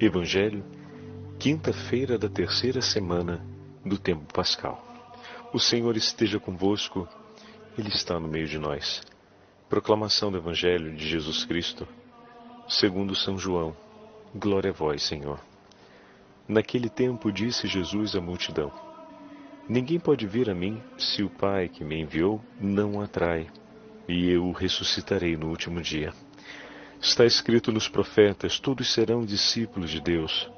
Evangelho, quinta-feira da terceira semana do tempo pascal. O Senhor esteja convosco, Ele está no meio de nós. Proclamação do Evangelho de Jesus Cristo, segundo São João. Glória a vós, Senhor. Naquele tempo disse Jesus à multidão: Ninguém pode vir a mim se o Pai que me enviou não o atrai, e eu o ressuscitarei no último dia. Está escrito nos profetas: todos serão discípulos de Deus.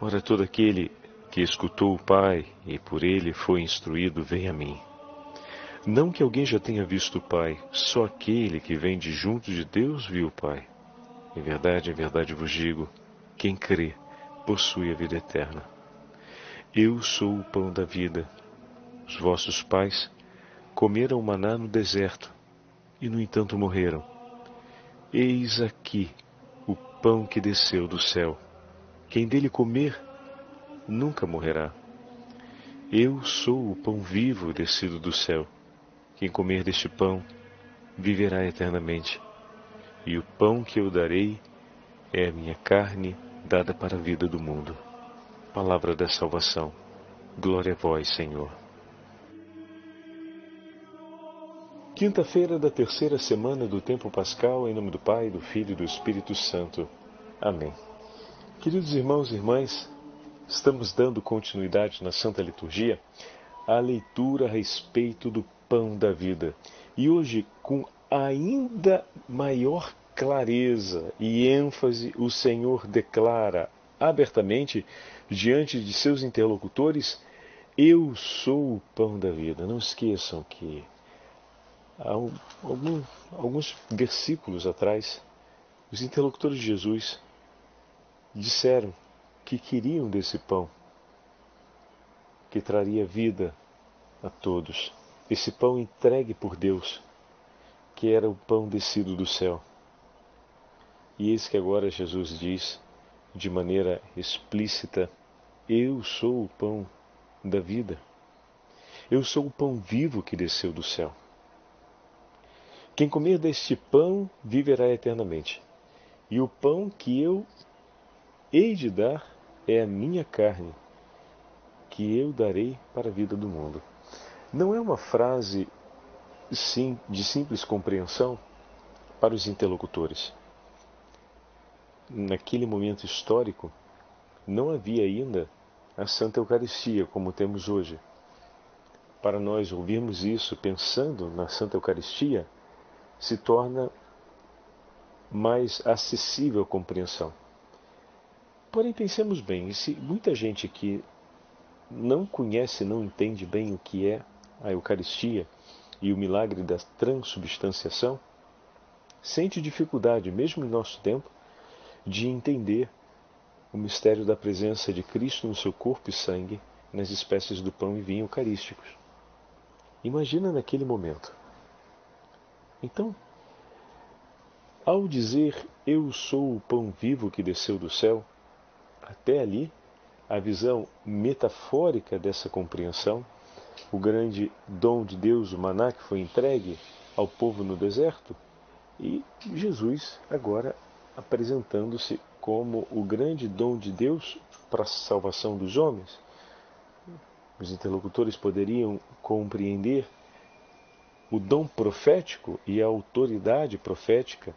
Ora, todo aquele que escutou o Pai e por ele foi instruído, vem a mim. Não que alguém já tenha visto o Pai, só aquele que vem de junto de Deus viu o Pai. Em verdade, em verdade vos digo: quem crê possui a vida eterna. Eu sou o pão da vida. Os vossos pais comeram maná no deserto e, no entanto, morreram. Eis aqui o pão que desceu do céu. Quem dele comer nunca morrerá. Eu sou o pão vivo descido do céu. Quem comer deste pão viverá eternamente. E o pão que eu darei é a minha carne dada para a vida do mundo. Palavra da salvação. Glória a vós, Senhor. Quinta-feira da terceira semana do tempo pascal, em nome do Pai, do Filho e do Espírito Santo. Amém. Queridos irmãos e irmãs, estamos dando continuidade na Santa Liturgia à leitura a respeito do pão da vida. E hoje, com ainda maior clareza e ênfase, o Senhor declara abertamente diante de seus interlocutores: Eu sou o pão da vida. Não esqueçam que algum, alguns versículos atrás, os interlocutores de Jesus disseram que queriam desse pão, que traria vida a todos. Esse pão entregue por Deus, que era o pão descido do céu. E eis que agora Jesus diz, de maneira explícita: Eu sou o pão da vida. Eu sou o pão vivo que desceu do céu. Quem comer deste pão viverá eternamente. E o pão que eu hei de dar é a minha carne, que eu darei para a vida do mundo. Não é uma frase sim, de simples compreensão para os interlocutores. Naquele momento histórico, não havia ainda a Santa Eucaristia como temos hoje. Para nós ouvirmos isso pensando na Santa Eucaristia, se torna mais acessível à compreensão. Porém, pensemos bem, se muita gente que não conhece, não entende bem o que é a Eucaristia e o milagre da transubstanciação, sente dificuldade, mesmo em nosso tempo, de entender o mistério da presença de Cristo no seu corpo e sangue nas espécies do pão e vinho eucarísticos. Imagina naquele momento então, ao dizer eu sou o pão vivo que desceu do céu, até ali, a visão metafórica dessa compreensão, o grande dom de Deus, o maná que foi entregue ao povo no deserto, e Jesus agora apresentando-se como o grande dom de Deus para a salvação dos homens. Os interlocutores poderiam compreender o dom profético e a autoridade profética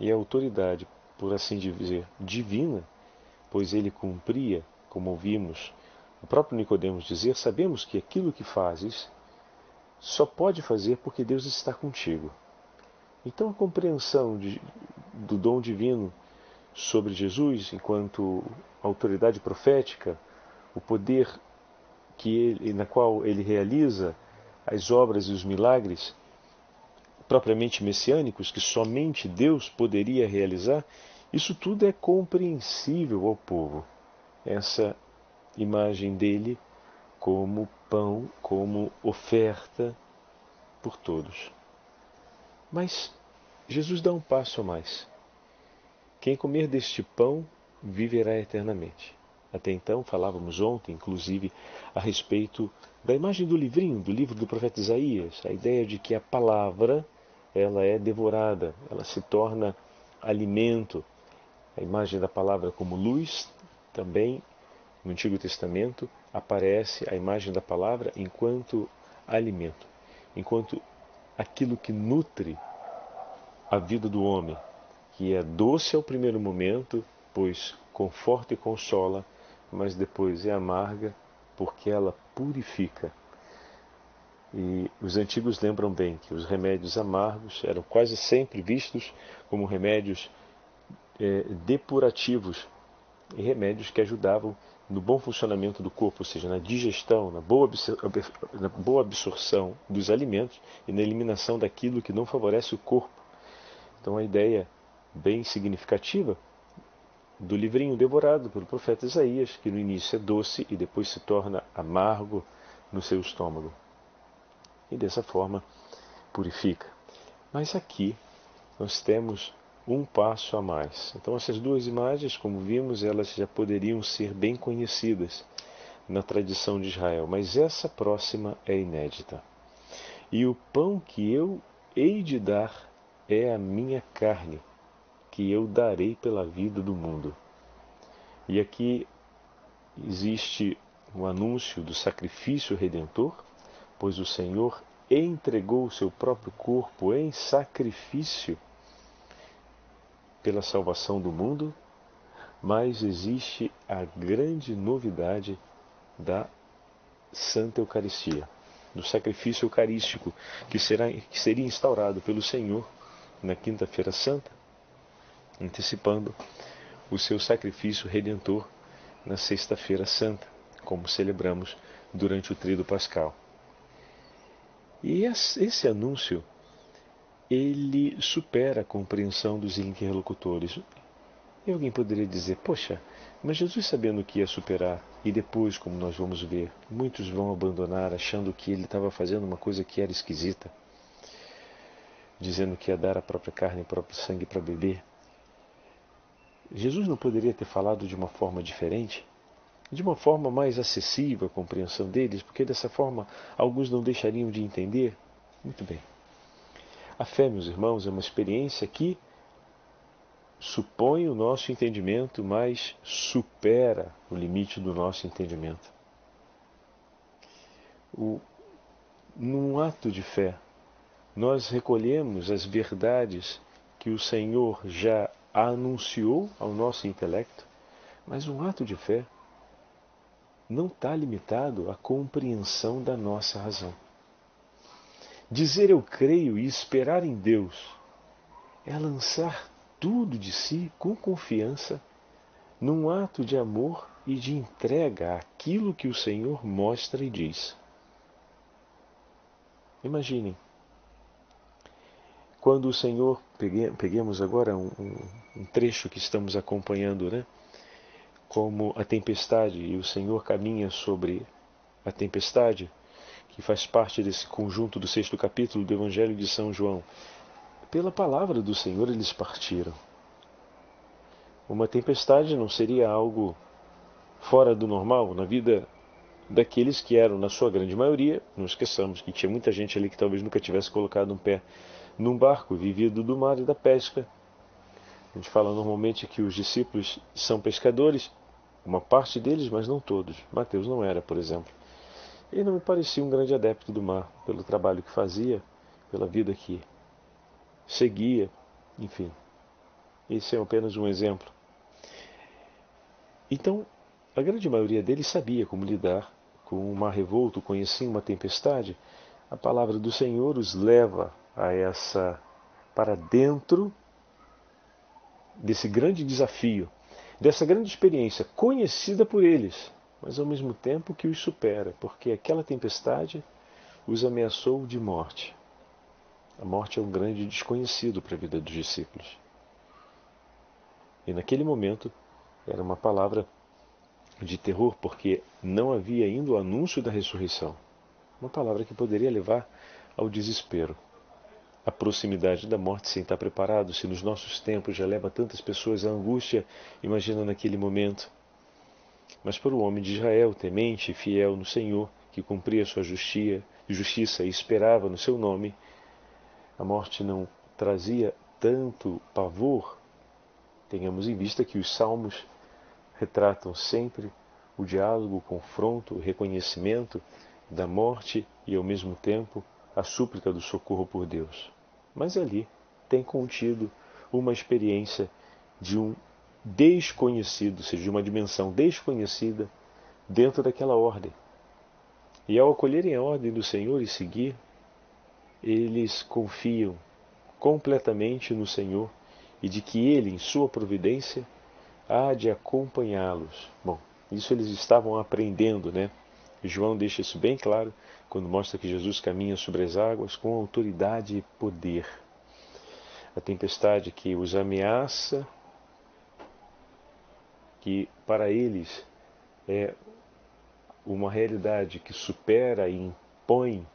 e a autoridade, por assim dizer, divina, pois ele cumpria, como ouvimos o próprio Nicodemos dizer, sabemos que aquilo que fazes só pode fazer porque Deus está contigo. Então a compreensão de, do dom divino sobre Jesus enquanto autoridade profética, o poder que ele, na qual ele realiza as obras e os milagres propriamente messiânicos que somente Deus poderia realizar, isso tudo é compreensível ao povo. Essa imagem dele como pão, como oferta por todos. Mas Jesus dá um passo a mais. Quem comer deste pão viverá eternamente. Até então, falávamos ontem, inclusive, a respeito da imagem do livrinho, do livro do profeta Isaías, a ideia de que a palavra ela é devorada, ela se torna alimento, A imagem da palavra como luz também no Antigo Testamento aparece a imagem da palavra enquanto alimento, enquanto aquilo que nutre a vida do homem, que é doce ao primeiro momento, pois conforta e consola, mas depois é amarga, porque ela purifica. E os antigos lembram bem que os remédios amargos eram quase sempre vistos como remédios é, depurativos e remédios que ajudavam no bom funcionamento do corpo, ou seja, na digestão, na boa, na boa absorção dos alimentos e na eliminação daquilo que não favorece o corpo. Então, a ideia bem significativa do livrinho devorado pelo profeta Isaías, que no início é doce e depois se torna amargo no seu estômago. E dessa forma purifica. Mas aqui nós temos um passo a mais. Então, essas duas imagens, como vimos, elas já poderiam ser bem conhecidas na tradição de Israel, mas essa próxima é inédita. E o pão que eu hei de dar é a minha carne, que eu darei pela vida do mundo. E aqui existe o anúncio do sacrifício redentor, pois o Senhor entregou o seu próprio corpo em sacrifício pela salvação do mundo, mas existe a grande novidade da Santa Eucaristia, do sacrifício eucarístico que, será, que seria instaurado pelo Senhor na Quinta-feira Santa, antecipando o seu sacrifício redentor na Sexta-feira Santa, como celebramos durante o Tríduo Pascal. E esse anúncio ele supera a compreensão dos interlocutores. E alguém poderia dizer: Poxa, mas Jesus sabendo que ia superar, e depois, como nós vamos ver, muitos vão abandonar achando que ele estava fazendo uma coisa que era esquisita, dizendo que ia dar a própria carne e o próprio sangue para beber. Jesus não poderia ter falado de uma forma diferente? De uma forma mais acessível à compreensão deles, porque dessa forma alguns não deixariam de entender? Muito bem. A fé, meus irmãos, é uma experiência que supõe o nosso entendimento, mas supera o limite do nosso entendimento. O, num ato de fé, nós recolhemos as verdades que o Senhor já anunciou ao nosso intelecto, mas um ato de fé não está limitado à compreensão da nossa razão. Dizer eu creio e esperar em Deus é lançar tudo de si com confiança num ato de amor e de entrega àquilo que o Senhor mostra e diz. Imaginem, quando o Senhor, peguemos agora um, um, trecho que estamos acompanhando, né? Como a tempestade, e o Senhor caminha sobre a tempestade, que faz parte desse conjunto do sexto capítulo do Evangelho de São João. Pela palavra do Senhor eles partiram. Uma tempestade não seria algo fora do normal na vida daqueles que eram, na sua grande maioria, não esqueçamos que tinha muita gente ali que talvez nunca tivesse colocado um pé num barco, vivido do mar e da pesca. A gente fala normalmente que os discípulos são pescadores, uma parte deles, mas não todos. Mateus não era, por exemplo. Ele não me parecia um grande adepto do mar, pelo trabalho que fazia, pela vida que seguia, enfim. Esse é apenas um exemplo. Então, a grande maioria deles sabia como lidar com um mar revolto, conheciam uma tempestade. A palavra do Senhor os leva a essa para dentro desse grande desafio, dessa grande experiência conhecida por eles, mas ao mesmo tempo que os supera, porque aquela tempestade os ameaçou de morte. A morte é um grande desconhecido para a vida dos discípulos. E naquele momento era uma palavra de terror, porque não havia ainda o anúncio da ressurreição. Uma palavra que poderia levar ao desespero. A proximidade da morte sem estar preparado, se nos nossos tempos já leva tantas pessoas à angústia, imagina naquele momento mas para o homem de Israel, temente e fiel no Senhor, que cumpria sua justia, justiça e esperava no seu nome, a morte não trazia tanto pavor Tenhamos em vista que os salmos retratam sempre o diálogo, o confronto, o reconhecimento da morte e, ao mesmo tempo, a súplica do socorro por Deus. Mas ali tem contido uma experiência de um desconhecido, ou seja, de uma dimensão desconhecida dentro daquela ordem. E ao acolherem a ordem do Senhor e seguir, eles confiam completamente no Senhor e de que Ele, em sua providência, há de acompanhá-los. Bom, isso eles estavam aprendendo, né? João deixa isso bem claro quando mostra que Jesus caminha sobre as águas com autoridade e poder. A tempestade que os ameaça, que para eles é uma realidade que supera e impõe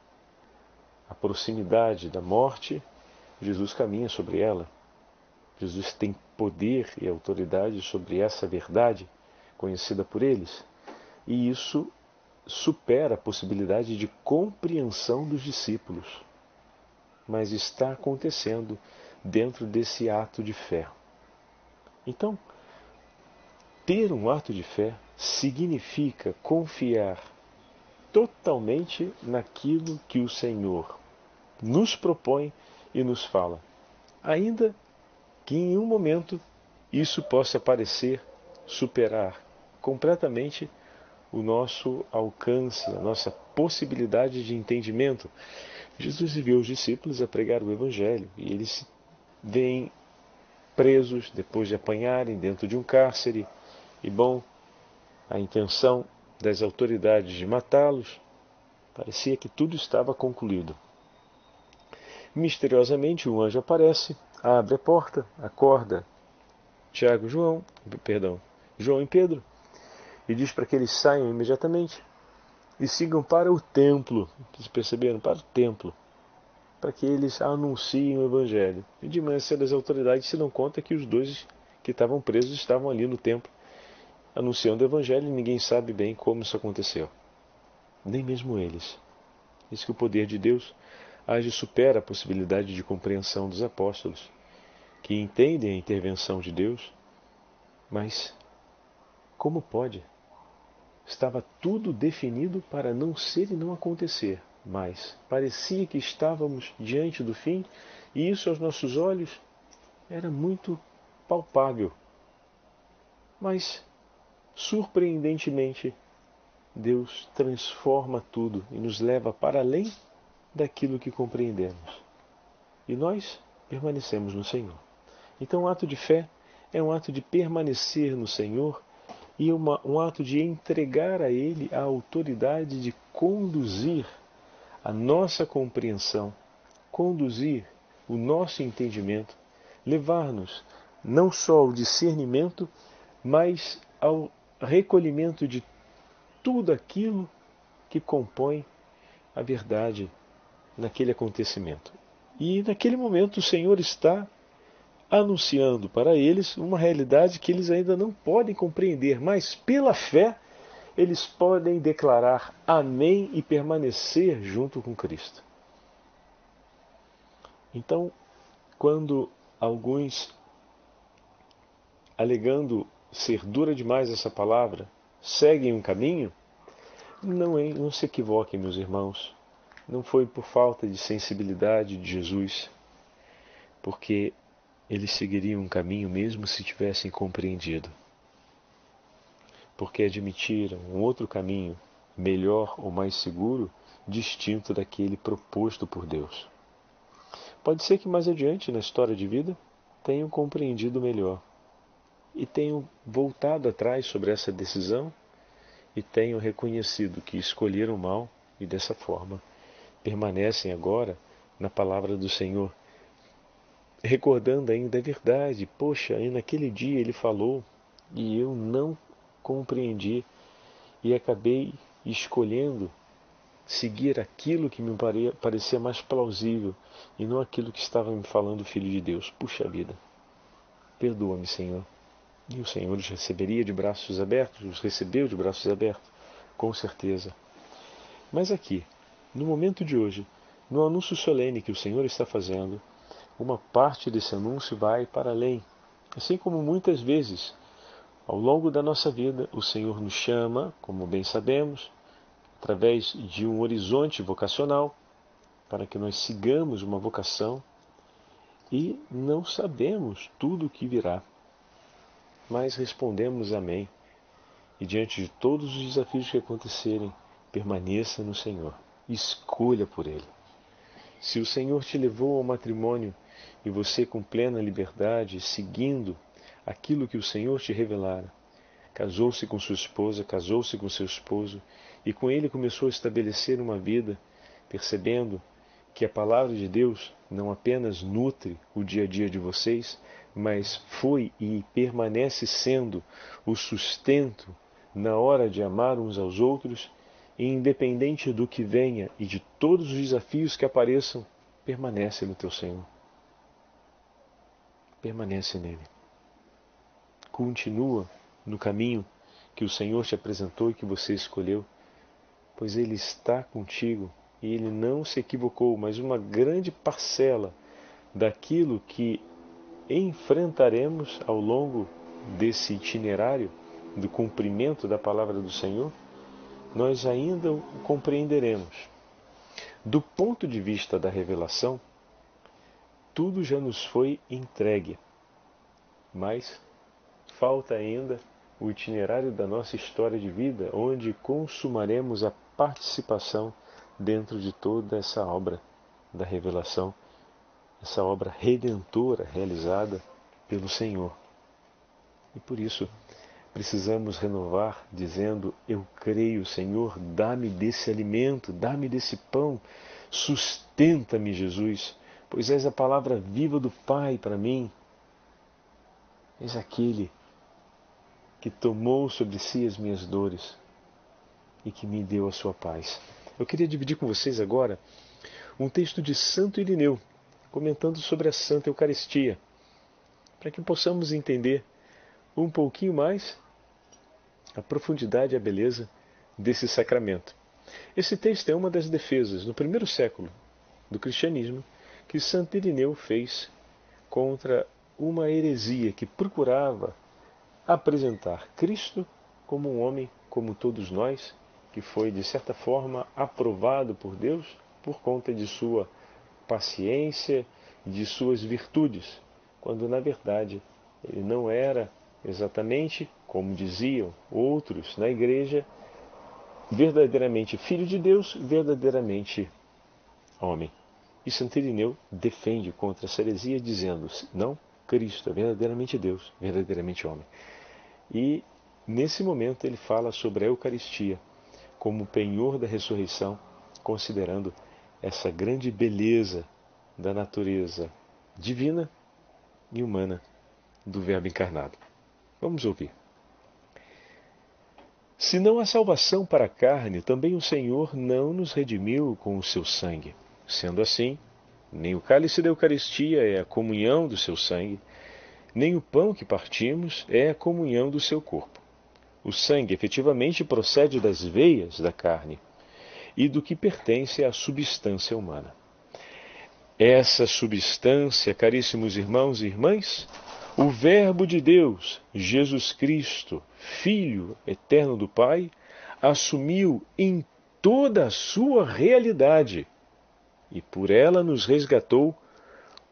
a proximidade da morte, Jesus caminha sobre ela. Jesus tem poder e autoridade sobre essa verdade conhecida por eles. E isso supera a possibilidade de compreensão dos discípulos. Mas está acontecendo dentro desse ato de fé. Então, ter um ato de fé significa confiar totalmente naquilo que o Senhor nos propõe e nos fala, ainda que em um momento isso possa parecer superar completamente o nosso alcance, a nossa possibilidade de entendimento. Jesus enviou os discípulos a pregar o Evangelho e eles vêm presos depois de apanharem dentro de um cárcere. E bom, a intenção das autoridades de matá-los parecia que tudo estava concluído. Misteriosamente, um anjo aparece, abre a porta, acorda Tiago, João, perdão, João e Pedro, e diz para que eles saiam imediatamente e sigam para o templo. Vocês perceberam? Para o templo. Para que eles anunciem o Evangelho. E de manhã cedo as autoridades se dão conta que os dois que estavam presos estavam ali no templo anunciando o Evangelho e ninguém sabe bem como isso aconteceu. Nem mesmo eles. Diz que o poder de Deus age supera a possibilidade de compreensão dos apóstolos, que entendem a intervenção de Deus, mas como pode? Estava tudo definido para não ser e não acontecer, mas parecia que estávamos diante do fim e isso aos nossos olhos era muito palpável. Mas, surpreendentemente, Deus transforma tudo e nos leva para além daquilo que compreendemos. E nós permanecemos no Senhor. Então, o ato de fé é um ato de permanecer no Senhor e uma, um ato de entregar a Ele a autoridade de conduzir a nossa compreensão, conduzir o nosso entendimento, levar-nos não só ao discernimento, mas ao recolhimento de tudo aquilo que compõe a verdade naquele acontecimento. E naquele momento o Senhor está anunciando para eles uma realidade que eles ainda não podem compreender, mas pela fé eles podem declarar Amém e permanecer junto com Cristo. Então, quando alguns, alegando ser dura demais essa palavra, seguem um caminho, não, não se equivoquem, meus irmãos. Não foi por falta de sensibilidade de Jesus, porque eles seguiriam um caminho mesmo se tivessem compreendido. Porque admitiram um outro caminho, melhor ou mais seguro, distinto daquele proposto por Deus. Pode ser que mais adiante na história de vida tenham compreendido melhor e tenham voltado atrás sobre essa decisão e tenham reconhecido que escolheram mal e dessa forma permanecem agora na palavra do Senhor recordando ainda a verdade. Poxa, aí naquele dia ele falou e eu não compreendi e acabei escolhendo seguir aquilo que me parecia mais plausível e não aquilo que estava me falando o Filho de Deus. Puxa vida, perdoa-me, Senhor. E o Senhor os receberia de braços abertos, os recebeu de braços abertos, com certeza. Mas aqui, no momento de hoje, no anúncio solene que o Senhor está fazendo, uma parte desse anúncio vai para além, Assim como muitas vezes, ao longo da nossa vida, o Senhor nos chama, como bem sabemos, através de um horizonte vocacional, para que nós sigamos uma vocação e não sabemos tudo o que virá, mas respondemos amém. E diante de todos os desafios que acontecerem, permaneça no Senhor, escolha por Ele. Se o Senhor te levou ao matrimônio e você, com plena liberdade, seguindo aquilo que o Senhor te revelara, casou-se com sua esposa, casou-se com seu esposo e com ele começou a estabelecer uma vida, percebendo que a palavra de Deus não apenas nutre o dia a dia de vocês, mas foi e permanece sendo o sustento na hora de amar uns aos outros, e independente do que venha e de todos os desafios que apareçam, permanece no teu Senhor. Permanece nele. Continua no caminho que o Senhor te apresentou e que você escolheu, pois Ele está contigo e Ele não se equivocou, mas uma grande parcela daquilo que enfrentaremos ao longo desse itinerário do cumprimento da palavra do Senhor, nós ainda o compreenderemos. Do ponto de vista da revelação, tudo já nos foi entregue, mas falta ainda o itinerário da nossa história de vida, onde consumaremos a participação dentro de toda essa obra da revelação, essa obra redentora realizada pelo Senhor. E por isso, precisamos renovar dizendo: Eu creio, Senhor, dá-me desse alimento, dá-me desse pão, sustenta-me, Jesus, pois és a palavra viva do Pai para mim. És aquele que tomou sobre si as minhas dores e que me deu a sua paz. Eu queria dividir com vocês agora um texto de Santo Irineu, comentando sobre a Santa Eucaristia, para que possamos entender um pouquinho mais a profundidade e a beleza desse sacramento. Esse texto é uma das defesas, no primeiro século do cristianismo, que Santo Irineu fez contra uma heresia que procurava apresentar Cristo como um homem como todos nós, que foi de certa forma aprovado por Deus por conta de sua paciência de suas virtudes, quando na verdade ele não era exatamente como diziam outros na igreja, verdadeiramente filho de Deus, verdadeiramente homem. E Santo Irineu defende contra essa heresia, dizendo: não, Cristo é verdadeiramente Deus, verdadeiramente homem. E nesse momento ele fala sobre a Eucaristia como penhor da ressurreição, considerando essa grande beleza da natureza divina e humana do Verbo encarnado. Vamos ouvir. Se não há salvação para a carne, também o Senhor não nos redimiu com o seu sangue. Sendo assim, nem o cálice da Eucaristia é a comunhão do seu sangue, nem o pão que partimos é a comunhão do seu corpo. O sangue efetivamente procede das veias da carne e do que pertence à substância humana. Essa substância, caríssimos irmãos e irmãs, o Verbo de Deus, Jesus Cristo, Filho eterno do Pai, assumiu em toda a sua realidade e por ela nos resgatou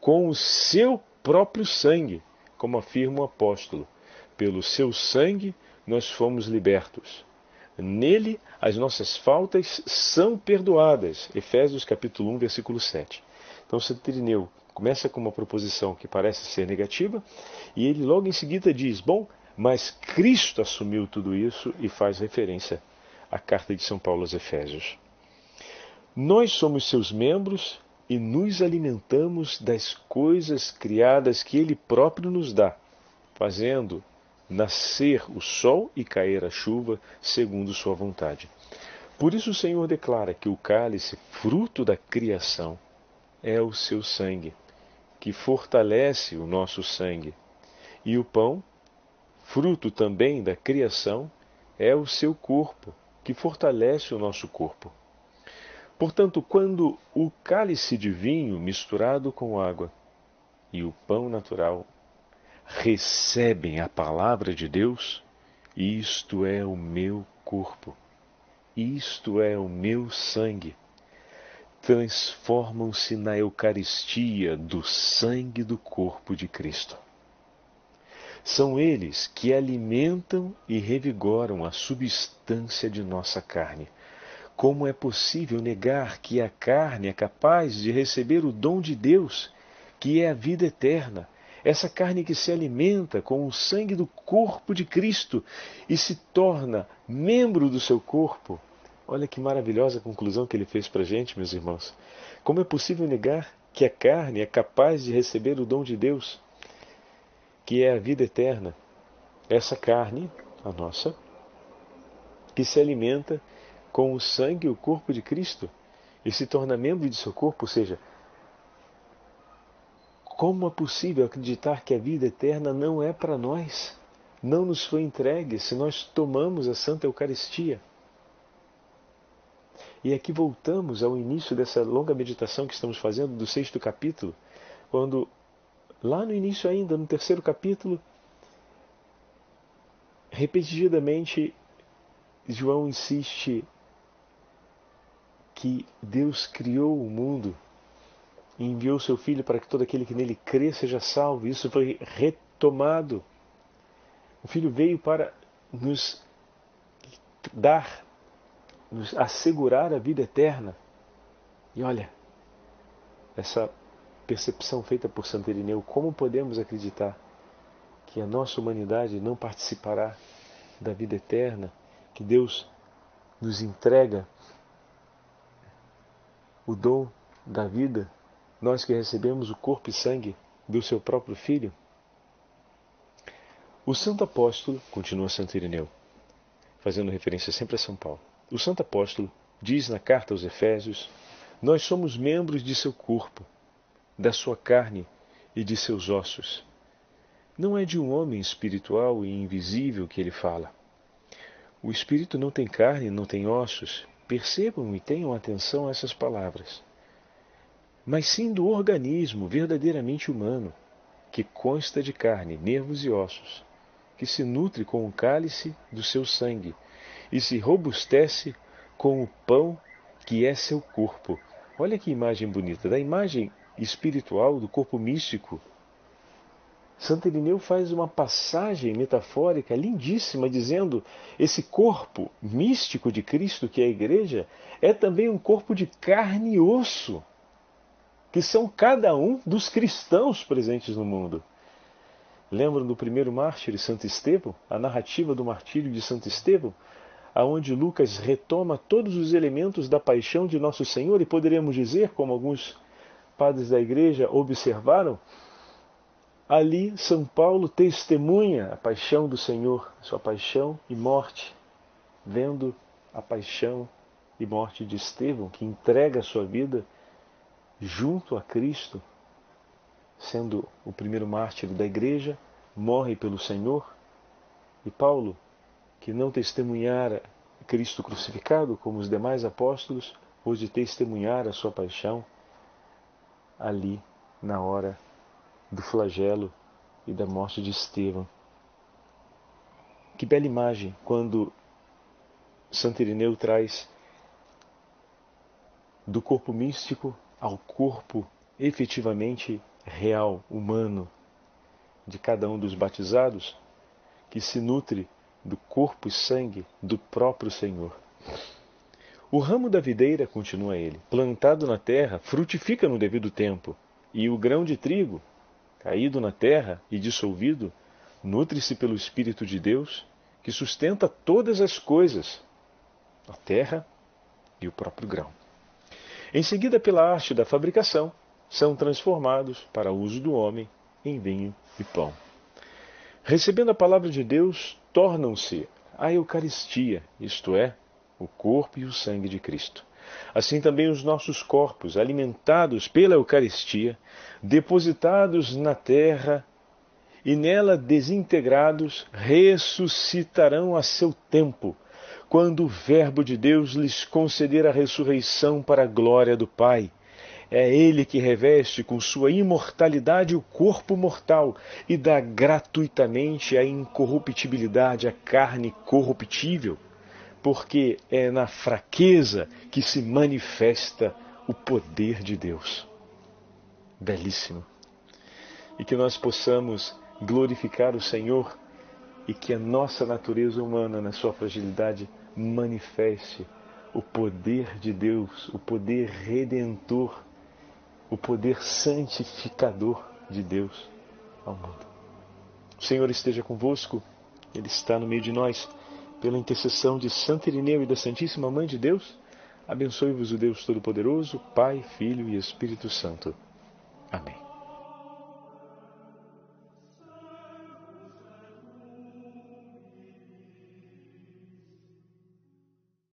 com o seu próprio sangue, como afirma o apóstolo. Pelo seu sangue nós fomos libertos. Nele as nossas faltas são perdoadas. Efésios capítulo 1, versículo 7. Então, Santo Irineu começa com uma proposição que parece ser negativa, e ele logo em seguida diz: Bom, mas Cristo assumiu tudo isso e faz referência à carta de São Paulo aos Efésios. Nós somos seus membros e nos alimentamos das coisas criadas que Ele próprio nos dá, fazendo nascer o sol e cair a chuva segundo Sua vontade. Por isso o Senhor declara que o cálice, fruto da criação, é o seu sangue, que fortalece o nosso sangue, e o pão, fruto também da criação, é o seu corpo, que fortalece o nosso corpo. Portanto, quando o cálice de vinho misturado com água e o pão natural recebem a palavra de Deus, isto é o meu corpo, isto é o meu sangue, transformam-se na Eucaristia do sangue do corpo de Cristo. São eles que alimentam e revigoram a substância de nossa carne. Como é possível negar que a carne é capaz de receber o dom de Deus, que é a vida eterna? Essa carne que se alimenta com o sangue do corpo de Cristo e se torna membro do seu corpo. Olha que maravilhosa conclusão que ele fez para a gente, meus irmãos. Como é possível negar que a carne é capaz de receber o dom de Deus? que é a vida eterna. Essa carne, a nossa, que se alimenta com o sangue e o corpo de Cristo e se torna membro de seu corpo, ou seja, como é possível acreditar que a vida eterna não é para nós? Não nos foi entregue se nós tomamos a Santa Eucaristia. E aqui voltamos ao início dessa longa meditação que estamos fazendo do sexto capítulo, quando Lá no início, ainda, no terceiro capítulo, repetidamente, João insiste que Deus criou o mundo e enviou seu Filho para que todo aquele que nele crê seja salvo. Isso foi retomado. O Filho veio para nos dar, nos assegurar a vida eterna. E olha, essa percepção feita por Santo como podemos acreditar que a nossa humanidade não participará da vida eterna, que Deus nos entrega o dom da vida, nós que recebemos o corpo e sangue do seu próprio Filho? O Santo Apóstolo, continua Santo Irineu, fazendo referência sempre a São Paulo, o Santo Apóstolo diz na carta aos Efésios: Nós somos membros de seu corpo da sua carne e de seus ossos. Não é de um homem espiritual e invisível que ele fala. O espírito não tem carne, não tem ossos. Percebam e tenham atenção a essas palavras. Mas sim do organismo verdadeiramente humano, que consta de carne, nervos e ossos, que se nutre com o cálice do seu sangue e se robustece com o pão que é seu corpo. Olha que imagem bonita. Da imagem espiritual, do corpo místico. Santo Irineu faz uma passagem metafórica lindíssima, dizendo: esse corpo místico de Cristo, que é a igreja, é também um corpo de carne e osso, que são cada um dos cristãos presentes no mundo. Lembram do primeiro mártir, Santo Estevão, a narrativa do martírio de Santo Estevão, aonde Lucas retoma todos os elementos da paixão de nosso Senhor e poderíamos dizer, como alguns padres da igreja observaram, ali São Paulo testemunha a paixão do Senhor, sua paixão e morte, vendo a paixão e morte de Estevão, que entrega a sua vida junto a Cristo, sendo o primeiro mártir da igreja, morre pelo Senhor, e Paulo, que não testemunhara Cristo crucificado como os demais apóstolos, pôde testemunhar a sua paixão ali na hora do flagelo e da morte de Estevão. Que bela imagem quando Santo Irineu traz do corpo místico ao corpo efetivamente real, humano, de cada um dos batizados, que se nutre do corpo e sangue do próprio Senhor. O ramo da videira, continua ele, plantado na terra, frutifica no devido tempo, e o grão de trigo, caído na terra e dissolvido, nutre-se pelo Espírito de Deus, que sustenta todas as coisas, a terra e o próprio grão. Em seguida, pela arte da fabricação, são transformados, para uso do homem, em vinho e pão. Recebendo a palavra de Deus, tornam-se a Eucaristia, isto é, o corpo e o sangue de Cristo. Assim também os nossos corpos, alimentados pela Eucaristia, depositados na terra e nela desintegrados, ressuscitarão a seu tempo, quando o Verbo de Deus lhes conceder a ressurreição para a glória do Pai. É Ele que reveste com sua imortalidade o corpo mortal e dá gratuitamente a incorruptibilidade à carne corruptível, porque é na fraqueza que se manifesta o poder de Deus. Belíssimo. E que nós possamos glorificar o Senhor e que a nossa natureza humana, na sua fragilidade, manifeste o poder de Deus, o poder redentor, o poder santificador de Deus ao mundo. O Senhor esteja convosco, Ele está no meio de nós. Pela intercessão de Santo Irineu e da Santíssima Mãe de Deus, abençoe-vos o Deus Todo-Poderoso, Pai, Filho e Espírito Santo. Amém.